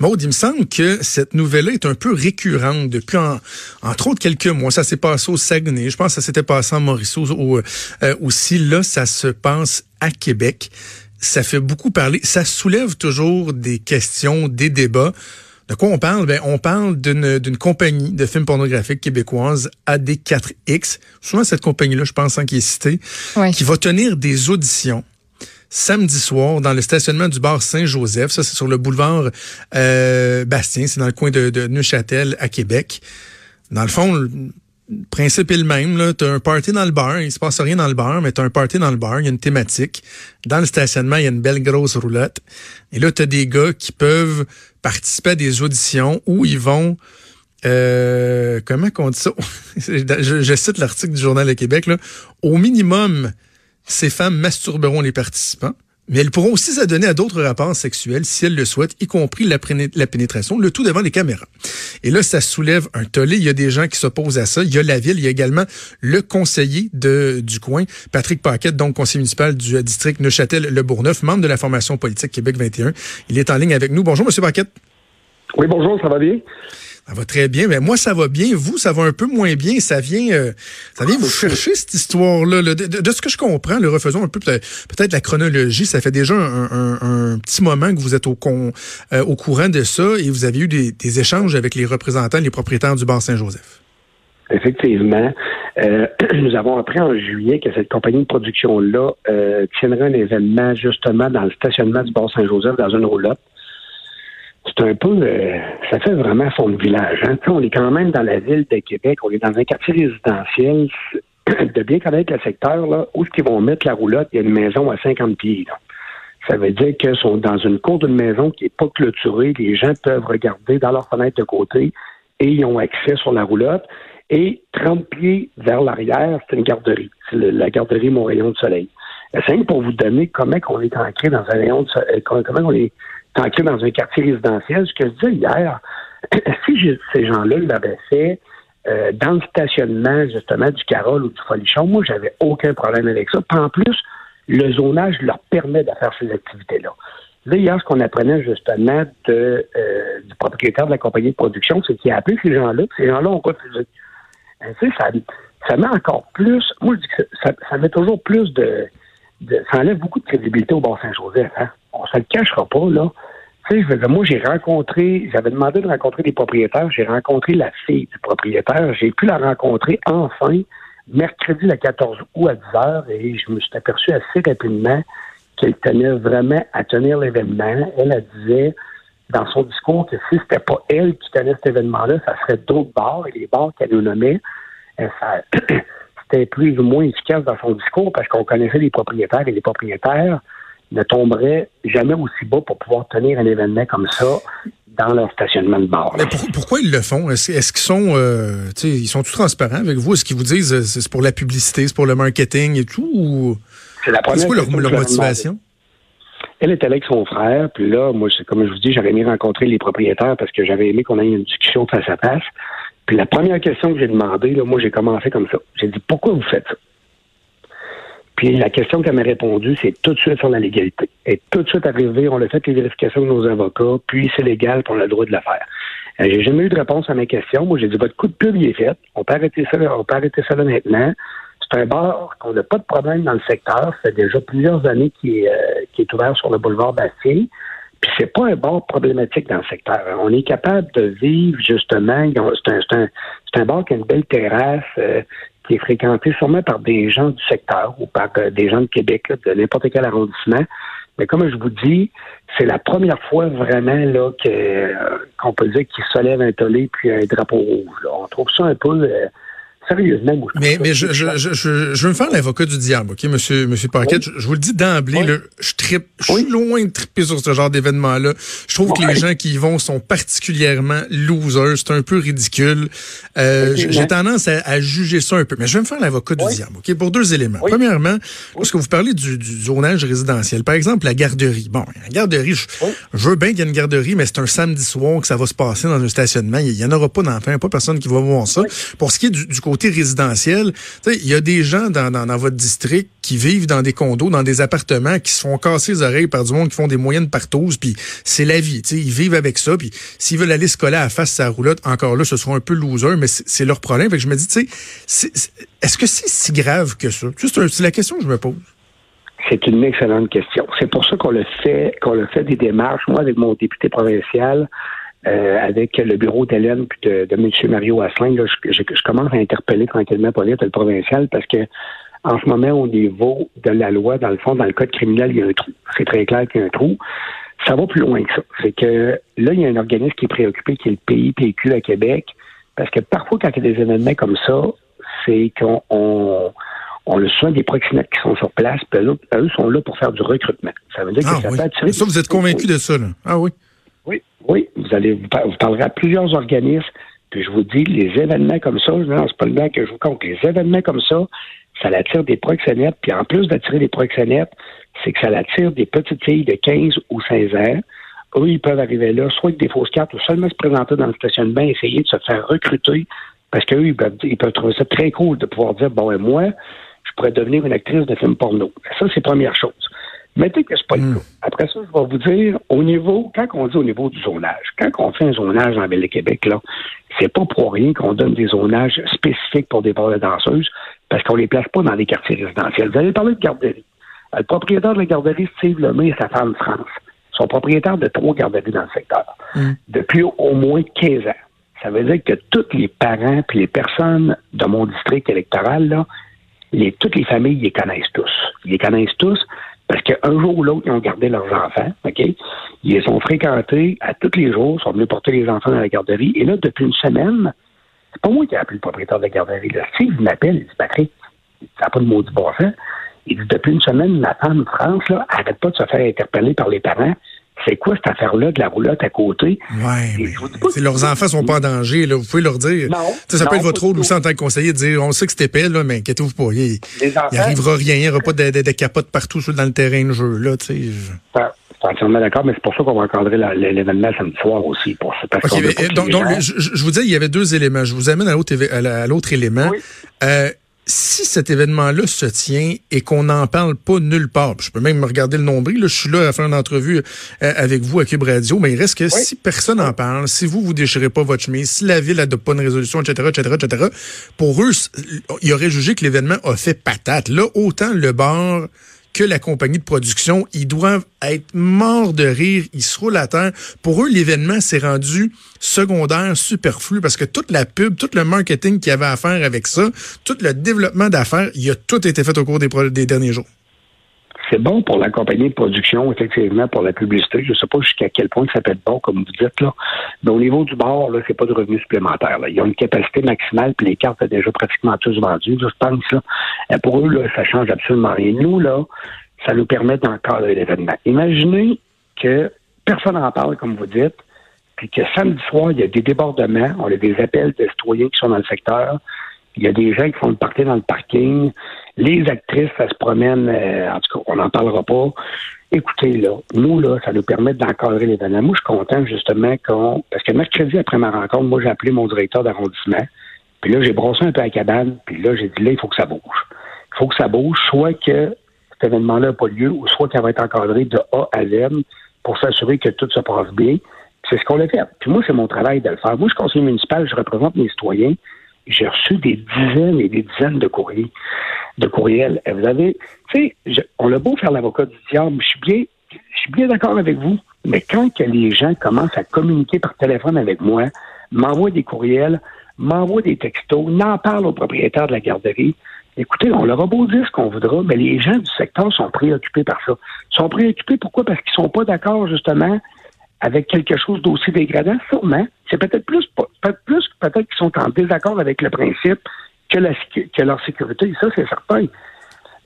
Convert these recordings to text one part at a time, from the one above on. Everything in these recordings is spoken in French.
Maud, il me semble que cette nouvelle-là est un peu récurrente depuis, entre autres, quelques mois. Ça s'est passé au Saguenay. Je pense que ça s'était passé en Maurice euh, aussi. Là, ça se passe à Québec. Ça fait beaucoup parler. Ça soulève toujours des questions, des débats. De quoi on parle? Ben, on parle d'une compagnie de films pornographiques québécoise, AD4X. Souvent, cette compagnie-là, je pense, hein, qui est citée, qui va tenir des auditions samedi soir dans le stationnement du bar Saint-Joseph. Ça, c'est sur le boulevard euh, Bastien. C'est dans le coin de, de Neuchâtel à Québec. Dans le fond, le principe est le même. Tu as un party dans le bar. Il se passe rien dans le bar, mais tu as un party dans le bar. Il y a une thématique. Dans le stationnement, il y a une belle grosse roulotte. Et là, tu as des gars qui peuvent participer à des auditions où ils vont... Euh, comment qu'on dit ça? je, cite l'article du Journal de Québec. Là. Au minimum, ces femmes masturberont les participants, mais elles pourront aussi s'adonner à d'autres rapports sexuels si elles le souhaitent, y compris la, pénétration, le tout devant les caméras. Et là, ça soulève un tollé. Il y a des gens qui s'opposent à ça. Il y a la ville, il y a également le conseiller de, du coin, Patrick Paquette, donc conseiller municipal du district Neuchâtel-Le Bourgneuf, membre de la formation politique Québec 21. Il est en ligne avec nous. Bonjour, Monsieur Paquette. Oui, bonjour, ça va bien? Ça va très bien. Mais moi, ça va bien. Vous, ça va un peu moins bien. Ça vient, euh, ça vient vous chercher cette histoire-là. De, ce que je comprends, le refaisons un peu peut-être la chronologie. Ça fait déjà un, petit moment que vous êtes au, con, euh, au courant de ça et vous avez eu des, échanges avec les représentants, les propriétaires du bar Saint-Joseph. Effectivement. Euh, nous avons appris en juillet que cette compagnie de production-là tiendrait un événement justement dans le stationnement du bar Saint-Joseph dans une roulotte c'est un peu, euh, ça fait vraiment de village. Hein. On est quand même dans la ville de Québec, on est dans un quartier résidentiel. De bien connaître le secteur, là, où est-ce qu'ils vont mettre la roulotte, il y a une maison à 50 pieds. Ça veut dire qu'ils sont dans une cour d'une maison qui n'est pas clôturée. Les gens peuvent regarder dans leur fenêtre de côté et ils ont accès sur la roulotte. Et 30 pieds vers l'arrière, c'est une garderie. C'est la garderie Mon Rayon de Soleil. C'est pour vous donner comment on est ancré dans un rayon de soleil, comment on est ancré dans un quartier résidentiel. Ce que je disais hier, si ces gens-là fait euh, dans le stationnement, justement, du Carole ou du Folichon, moi, j'avais aucun problème avec ça. en plus, le zonage leur permet de faire ces activités-là. Là, hier, ce qu'on apprenait justement de, euh, du propriétaire de la compagnie de production, c'est qu'il a appelé ces gens-là, ces gens-là ont refusé. Tu sais, ça, ça met encore plus, moi je dis que ça, ça met toujours plus de, de, ça enlève beaucoup de crédibilité au Bas-Saint-Joseph. Hein? On se le cachera pas, là. Tu sais, moi, j'ai rencontré, j'avais demandé de rencontrer des propriétaires, j'ai rencontré la fille du propriétaire, j'ai pu la rencontrer enfin mercredi le 14 août à 10 heures et je me suis aperçu assez rapidement qu'elle tenait vraiment à tenir l'événement. Elle, disait dans son discours que si c'était pas elle qui tenait cet événement-là, ça serait d'autres bars et les bars qu'elle nous nommait. Ça, c'était plus ou moins efficace dans son discours parce qu'on connaissait les propriétaires et les propriétaires ne tomberaient jamais aussi bas pour pouvoir tenir un événement comme ça dans leur stationnement de bar. Mais pourquoi ils le font? Est-ce, qu'ils sont, euh, ils sont tout transparents avec vous? Est-ce qu'ils vous disent euh, c'est pour la publicité, c'est pour le marketing et tout? C'est la première. C'est quoi leur, motivation? Elle était avec son frère, puis là, moi, comme je vous dis, j'aurais aimé rencontrer les propriétaires parce que j'avais aimé qu'on ait une discussion face à face. Puis la première question que j'ai demandé, là, moi, j'ai commencé comme ça. J'ai dit, pourquoi vous faites ça? Puis la question qu'elle m'a répondu, c'est tout de suite sur la légalité. Et tout de suite arrivé, on a fait les vérifications de nos avocats, puis c'est légal, puis on a le droit de le faire. Euh, j'ai jamais eu de réponse à mes questions. Moi, j'ai dit, votre coup de pub, il est fait. On peut arrêter ça, on peut arrêter ça là maintenant. C'est un bar qu'on n'a pas de problème dans le secteur. Ça fait déjà plusieurs années qu'il est, euh, est ouvert sur le boulevard Bastille. Puis c'est pas un bar problématique dans le secteur. On est capable de vivre justement. C'est un, un, un, bar qui a une belle terrasse, euh, qui est fréquenté sûrement par des gens du secteur ou par euh, des gens de Québec, de n'importe quel arrondissement. Mais comme je vous dis, c'est la première fois vraiment là que euh, qu'on peut dire qu'il se lève un tollé puis un drapeau rouge. On trouve ça un peu sérieusement. mais mais je, je, je, je, veux me faire l'avocat du diable, OK, monsieur, monsieur Paquette? Je, vous le dis d'emblée, je tripe, je suis loin de triper sur ce genre d'événement-là. Je trouve que les gens qui y vont sont particulièrement losers. C'est un peu ridicule. Euh, J'ai tendance à, juger ça un peu. Mais je vais me faire l'avocat du diable, OK, pour deux éléments. Premièrement, parce que vous parlez du, du, zonage résidentiel. Par exemple, la garderie. Bon, la garderie, je, veux bien qu'il y ait une garderie, mais c'est un samedi soir que ça va se passer dans un stationnement. Il n'y en aura pas d'enfants, pas personne qui va voir ça. Pour ce qui est du, du côté côté il y a des gens dans, dans, votre district qui vivent dans des condos, dans des appartements, qui se font casser les oreilles par du monde qui font des moyennes partous, puis c'est la vie. Ils vivent avec ça, puis s'ils veulent aller se coller à la face sa roulotte, encore là, ce sera un peu loser, mais c'est leur problème. Fait je me dis, tu est-ce que c'est si grave que ça? C'est la question que je me pose. C'est une excellente question. C'est pour ça qu'on le fait, qu'on le fait des démarches. Moi, avec mon député provincial, euh, avec le bureau d'Hélène puis de, de M. Mario Asselin, je, je, commence à interpeller tranquillement Paulette, le provincial, parce que en ce moment, au niveau de la loi, dans le fond, dans le code criminel, il y a un trou. C'est très clair qu'il y a un trou. Ça va plus loin que ça. C'est que là, il y a un organisme qui est préoccupé, qui est le PIPQ à Québec, parce que parfois, quand il y a des événements comme ça, c'est qu'on on, le soin des proxénètes qui sont sur place, puis eux, eux, sont là pour faire du recrutement. Ça veut dire que ah ça peut attirer... Ça, vous êtes convaincu de ça, là? Ah oui? Oui. Vous allez vous, parlerez à plusieurs organismes, puis je vous dis, les événements comme ça, non, c'est pas le blanc que je vous compte, les événements comme ça, ça attire des proxénètes, puis en plus d'attirer des proxénètes, c'est que ça attire des petites filles de 15 ou 16 ans. Eux, ils peuvent arriver là, soit avec des fausses cartes, ou seulement se présenter dans le stationnement, essayer de se faire recruter, parce qu'eux, ils peuvent, ils peuvent trouver ça très cool de pouvoir dire, bon, et moi, je pourrais devenir une actrice de film porno. Ça, c'est première chose. Mettez que c'est pas le hmm. cas. Après ça, je vais vous dire, au niveau, quand on dit au niveau du zonage, quand on fait un zonage en Ville-Québec, là, c'est pas pour rien qu'on donne des zonages spécifiques pour des bars de danseuses, parce qu'on les place pas dans les quartiers résidentiels. Vous allez parler de garderie. Le propriétaire de la garderie, Steve Lemay et sa femme France, sont propriétaires de trois garderies dans le secteur hmm. depuis au moins 15 ans. Ça veut dire que tous les parents et les personnes de mon district électoral, là, les, toutes les familles, ils les connaissent tous. Ils les connaissent tous parce qu'un jour ou l'autre, ils ont gardé leurs enfants, OK? Ils les ont fréquentés à tous les jours, ils sont venus porter les enfants dans la garderie. Et là, depuis une semaine, c'est pas moi qui ai appelé le propriétaire de la garderie. Là. Steve m'appelle, il dit Patrick, ça n'a pas de maudit bon sens. Il dit depuis une semaine, la femme France, là, arrête pas de se faire interpeller par les parents c'est quoi cette affaire-là de la roulotte à côté? Oui, mais leurs enfants sont pas en danger, là, vous pouvez leur dire. Non, ça peut être votre rôle aussi en tant que conseiller de dire on sait que c'est épais, là, mais inquiétez-vous pas. Il, n'y arrivera rien, il n'y aura pas de, de, de, capote partout dans le terrain de jeu. Là, tu sais. entièrement d'accord, mais c'est pour ça qu'on va encadrer l'événement samedi soir aussi. Pour, parce donc, donc je, vous dis, il y avait deux éléments. Je vous amène à l'autre élément. Oui. Euh, si cet événement-là se tient et qu'on n'en parle pas nulle part, je peux même me regarder le nombril, là, je suis là à faire une entrevue euh, avec vous à Cube Radio, mais il reste que si personne n'en parle, si vous, vous déchirez pas votre chemise, si la ville n'adopte pas une résolution, etc., etc., etc., pour eux, il aurait jugé que l'événement a fait patate. Là, autant le bar que la compagnie de production, ils doivent être morts de rire, ils se roulent à terre. Pour eux, l'événement s'est rendu secondaire, superflu, parce que toute la pub, tout le marketing qu'il y avait à faire avec ça, tout le développement d'affaires, il a tout été fait au cours des, des derniers jours. C'est bon pour la compagnie de production, effectivement, pour la publicité. Je ne sais pas jusqu'à quel point ça peut être bon, comme vous dites, là. Mais au niveau du bar, là, c'est pas de revenus supplémentaires. Là. Ils ont une capacité maximale, puis les cartes sont déjà pratiquement tous vendues, je pense. Là. Et pour eux, là, ça change absolument rien. Nous, là, ça nous permet d'encadrer l'événement. Imaginez que personne n'en parle, comme vous dites, puis que samedi soir, il y a des débordements, on a des appels de citoyens qui sont dans le secteur, il y a des gens qui font le party dans le parking. Les actrices, ça se promène, euh, en tout cas, on n'en parlera pas. Écoutez, là, nous, là, ça nous permet d'encadrer l'événement. Moi, je suis content, justement, qu'on. Parce que mercredi, après ma rencontre, moi, j'ai appelé mon directeur d'arrondissement. Puis là, j'ai brossé un peu la cabane. Puis là, j'ai dit, là, il faut que ça bouge. Il faut que ça bouge, soit que cet événement-là n'a pas lieu, ou soit qu'il va être encadré de A à Z pour s'assurer que tout se passe bien. C'est ce qu'on a fait. Puis moi, c'est mon travail de le faire. Moi, je suis conseiller municipal, je représente mes citoyens j'ai reçu des dizaines et des dizaines de courriers, de courriels. vous avez, tu sais, on a beau faire l'avocat du diable, je suis bien, je suis bien d'accord avec vous, mais quand que les gens commencent à communiquer par téléphone avec moi, m'envoient des courriels, m'envoient des textos, n'en parlent au propriétaire de la garderie, écoutez, on leur a beau dire ce qu'on voudra, mais les gens du secteur sont préoccupés par ça. Ils sont préoccupés pourquoi? Parce qu'ils sont pas d'accord, justement, avec quelque chose d'aussi dégradant, sûrement. C'est peut-être plus, peut-être plus peut-être qu'ils sont en désaccord avec le principe que, la, que leur sécurité. Ça, c'est certain.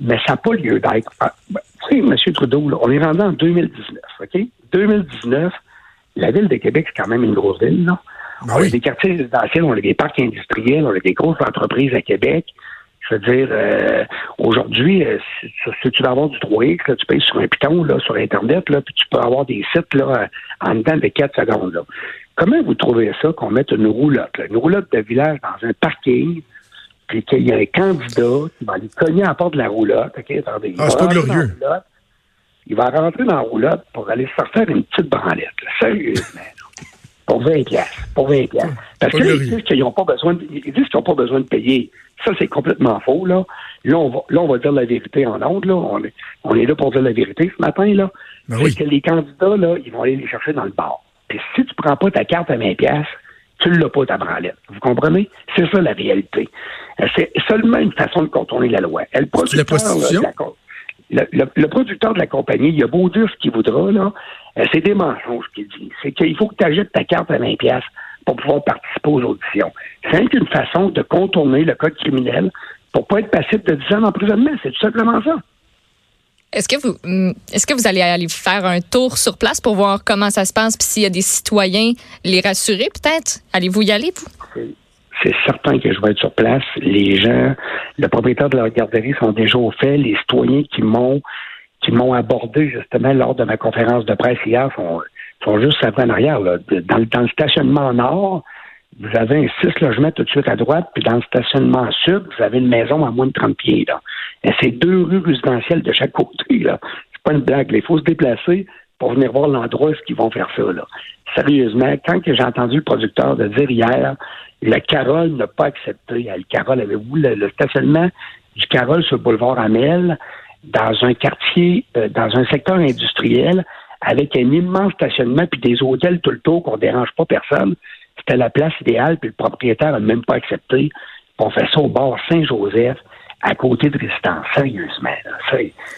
Mais ça n'a pas lieu d'être. Ah, ben, tu sais, M. Trudeau, on est rendu en 2019, OK? 2019, la ville de Québec, c'est quand même une grosse ville? Ben on a des quartiers résidentiels, on a des parcs industriels, on a des grosses entreprises à Québec. Je veux dire, euh, aujourd'hui, euh, si, tu veux avoir du 3X, tu payes sur un piton là, sur Internet, là, puis tu peux avoir des sites là, en dedans de 4 secondes. Là. Comment vous trouvez ça qu'on mette une roulotte, une roulotte de village dans un parking puis qu'il y a un candidat qui va aller cogner à la porte de la roulotte, OK, attendez. Ah, c'est pas glorieux. il va rentrer dans la roulotte pour aller se faire une petite branlette, sérieusement. pour 20 pièces, pour 20 pièces. Parce qu'ils disent qu'ils n'ont pas besoin de, ils disent qu'ils n'ont pas besoin de payer. Ça, c'est complètement faux, là. Là, on va, là, on va dire la vérité en ondes, là. On est, on est là pour dire la vérité ce matin, là. Ben oui. que les candidats, là, ils vont aller les chercher dans le bar. Puis si tu prends pas ta carte à 20 tu l'as pas ta branlette. Vous comprenez? C'est ça la réalité. Euh, c'est seulement une façon de contourner la loi. Elle, la prostitution? le, producteur de la compagnie, il a beau dire ce qu'il voudra, là, euh, c'est des mensonges qu'il dit. C'est qu'il faut que tu achètes ta carte à 20 pièces pour pouvoir participer aux auditions. C'est une façon de contourner le code criminel pour pas être passible de 10 ans d'emprisonnement. C'est tout simplement ça. Est-ce que vous hum, est-ce que vous allez aller faire un tour sur place pour voir comment ça se passe? Puis s'il y a des citoyens les rassurer peut-être? Allez-vous y aller vous? C'est certain que je vais être sur place. Les gens, le propriétaire de la garderie sont déjà au fait. Les citoyens qui m'ont qui m'ont abordé justement lors de ma conférence de presse hier sont, juste après en arrière. Dans, dans, le stationnement nord, vous avez un six logements tout de suite à droite, puis dans le stationnement sud, vous avez une maison à moins de 30 pieds. Là. Et c'est deux rues résidentielles de chaque côté. Là. C'est pas une blague. Il faut se déplacer pour venir voir l'endroit où ils vont faire ça. Là. Sérieusement, quand j'ai entendu le producteur de dire hier la Carole n'a pas accepté. Le Carole avait voulu le, stationnement du Carole sur le boulevard Amel dans un quartier, euh, dans un secteur industriel avec un immense stationnement puis des hôtels tout le tour qu'on dérange pas personne. C'était la place idéale, puis le propriétaire n'a même pas accepté. On fait ça au bord Saint-Joseph, à côté de Résistance. Sérieusement.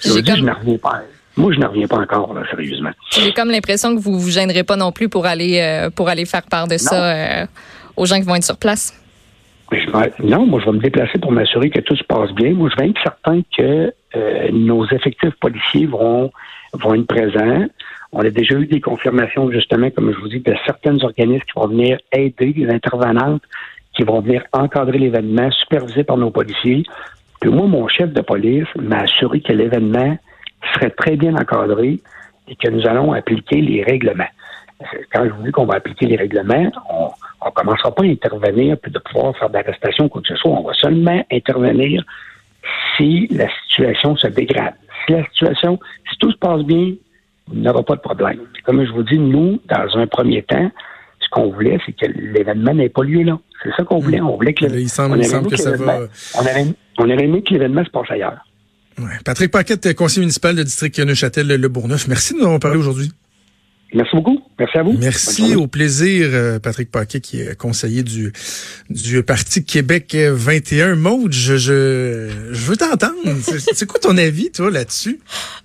Je, dis, je n'en reviens pas. Moi, je n'en reviens pas encore, là, sérieusement. J'ai comme l'impression que vous vous gênerez pas non plus pour aller euh, pour aller faire part de ça. Euh, aux gens qui vont être sur place? non, moi, je vais me déplacer pour m'assurer que tout se passe bien. Moi, je vais être certain que euh, nos effectifs policiers vont, vont être présents. On a déjà eu des confirmations, justement, comme je vous dis, de certains organismes qui vont venir aider les intervenantes, qui vont venir encadrer l'événement, supervisé par nos policiers. Puis moi, mon chef de police m'a assuré que l'événement serait très bien encadré et que nous allons appliquer les règlements. Quand je vous dis qu'on va appliquer les règlements, on on ne commencera pas à intervenir puis de pouvoir faire d'arrestation ou quoi que ce soit. On va seulement intervenir si la situation se dégrade. Si la situation, si tout se passe bien, il n'y aura pas de problème. Comme je vous dis, nous, dans un premier temps, ce qu'on voulait, c'est que l'événement n'ait pas lieu là. C'est ça qu'on voulait. On voulait que, il semble, que, ça va. On aurait, aimé que l'événement se passe ailleurs. Patrick Paquette, conseiller municipal de district Neuchâtel-Le Bourneuf. Merci de nous avoir parlé aujourd'hui. Merci beaucoup. Merci à vous. Merci. Au plaisir, euh, Patrick Paquet, qui est conseiller du, du Parti Québec 21. Maude, je, je, je veux t'entendre. C'est quoi ton avis, toi, là-dessus?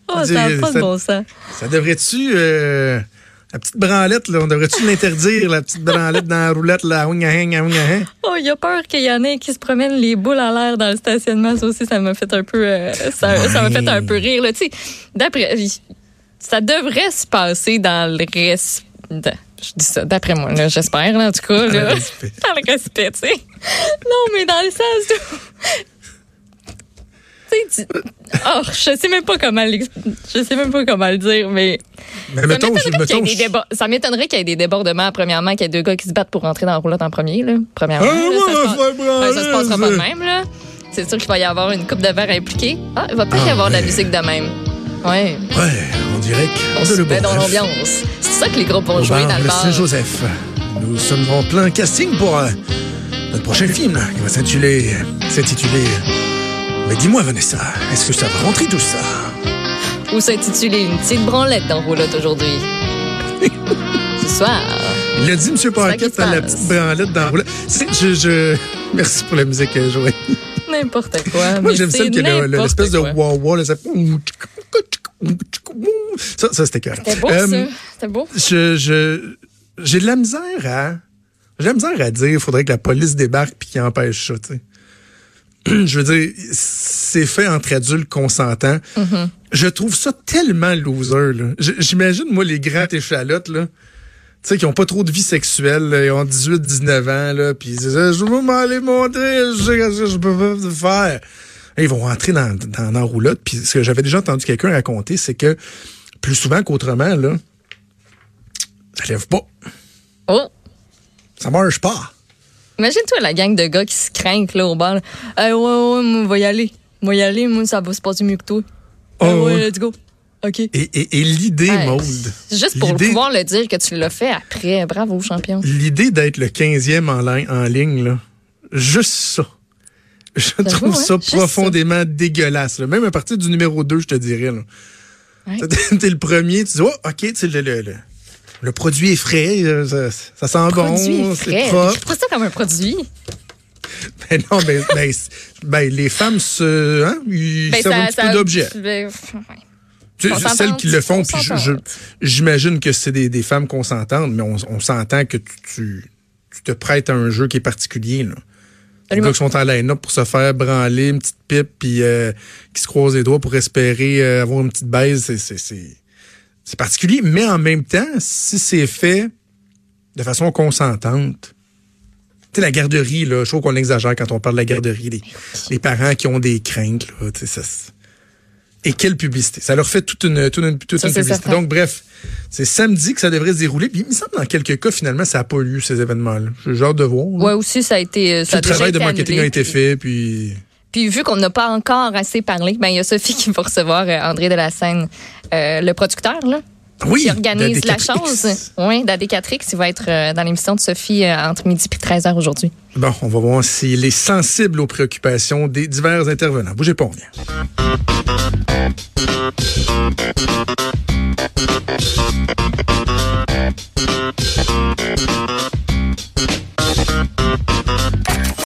Oh, ça n'a pas de bon sens. Ça devrait-tu... Euh, la petite branlette, là, on devrait-tu l'interdire, la petite branlette dans la roulette, là, Oh, il y a peur qu'il y en ait qui se promènent les boules à l'air dans le stationnement. Ça aussi, ça m'a fait un peu, euh, ça, ça m'a fait un peu rire, là. Tu sais, d'après, ça devrait se passer dans le respect. Je dis ça d'après moi, j'espère, en tout cas. Là, dans le respect, tu sais. Non, mais dans le sens où. Oh, je sais même pas comment je sais même pas comment le dire, mais, mais ça m'étonnerait ça m'étonnerait qu'il y ait des débordements. Premièrement, qu'il y ait deux gars qui se battent pour rentrer dans la roulotte en premier. Là. Premièrement, ah, ça, se, se passera pas de même. Là. C'est sûr qu'il va y avoir une coupe de verre impliquée. Ah, il va peut-être y ah, avoir de la musique de même. Ouais. Ouais, on dirait qu'on se met dans l'ambiance. C'est ça que les groupes vont jouer dans le bar. Saint-Joseph. Nous sommes en plein casting pour euh, notre prochain film qui va s'intituler. s'intituler. Mais dis-moi, Vanessa, est-ce que ça va rentrer tout ça? Ou s'intituler Une petite branlette dans Roulotte aujourd'hui? Ce soir. Il a dit, M. Paquette, la petite branlette dans Roulotte. Je, je... Merci pour la musique, Joël. N'importe quoi. Moi, j'aime ça l'espèce de wah-wah, là, ça... Ça, ça c'était clair. C'était beau, ça. Euh, c'était beau. Je, j'ai de la misère à. J'ai de la misère à dire il faudrait que la police débarque puis qu'il empêche ça, tu sais. Je veux dire, c'est fait entre adultes consentants. Mm-hmm. Je trouve ça tellement loser, là. J'imagine, moi, les grands échalotes, là. Tu sais, qui ont pas trop de vie sexuelle, ils ont 18, 19 ans, là, puis ils disent, je veux m'aller montrer, je sais ce que je peux pas faire ils vont rentrer dans, dans, dans la roulotte. Puis ce que j'avais déjà entendu quelqu'un raconter, c'est que plus souvent qu'autrement, là, ça lève pas. Oh! Ça marche pas. Imagine-toi la gang de gars qui se craignent là, au bar. Eh, ouais, ouais, moi, on va y aller. Moi, y aller, moi, ça va se passer mieux que toi. Oh, ouais, ouais. let's go. OK. Et, et- et l'idée, Ouais, Maude, Juste pour pouvoir le dire que tu l'as fait après. Bravo, champion. l'idée d'être le 15e en, ligne- en ligne, là, juste ça. Je trouve ouais, ça juste profondément dégueulasse. là. Même à partir du numéro 2, je te dirais. Là. Ouais. T'es le premier, tu dis, oh, OK, tu sais, le, le, le, le produit est frais, euh, ça, ça sent bon, c'est propre. Pas ça comme un produit. Ben non, ben, ben, ben, les femmes se, hein, ils Ben, servent ça- un petit ça- peu d'objet. ben, ouais. Celles qui le font, puis je- je- j'imagine que c'est des, des femmes consentantes, mais on, on s'entend que tu, tu, tu te prêtes à un jeu qui est particulier. Là. Les gars qui sont en line-up pour se faire branler une petite pipe, puis euh, qui se croisent les doigts pour espérer euh, avoir une petite baise, c'est- c'est c'est- c'est particulier. Mais en même temps, si c'est fait de façon consentante, tu sais, la garderie, là, je trouve qu'on exagère quand on parle de la garderie. Les, les parents qui ont des craintes, là, tu sais, ça, et quelle publicité. Ça leur fait toute une, toute une, toute Ça, une publicité. certain. Donc, bref, c'est samedi que ça devrait se dérouler. Puis, il me semble, dans quelques cas, finalement, ça n'a pas eu lieu, ces événements-là. J'ai hâte de voir. Ouais, aussi, ça a été. euh, Tout a le déjà travail de marketing annulé, a été puis- fait, puis... Puis vu qu'on n'a pas encore assez parlé, ben il y a Sophie qui va recevoir euh, André de la Seine, euh, le producteur là, oui, qui organise la chose. Oui, Dadécatrix, il va être euh, dans l'émission de Sophie euh, entre midi et 13h aujourd'hui. Bon, on va voir s'il est sensible aux préoccupations des divers intervenants. Bougez pas, on vient.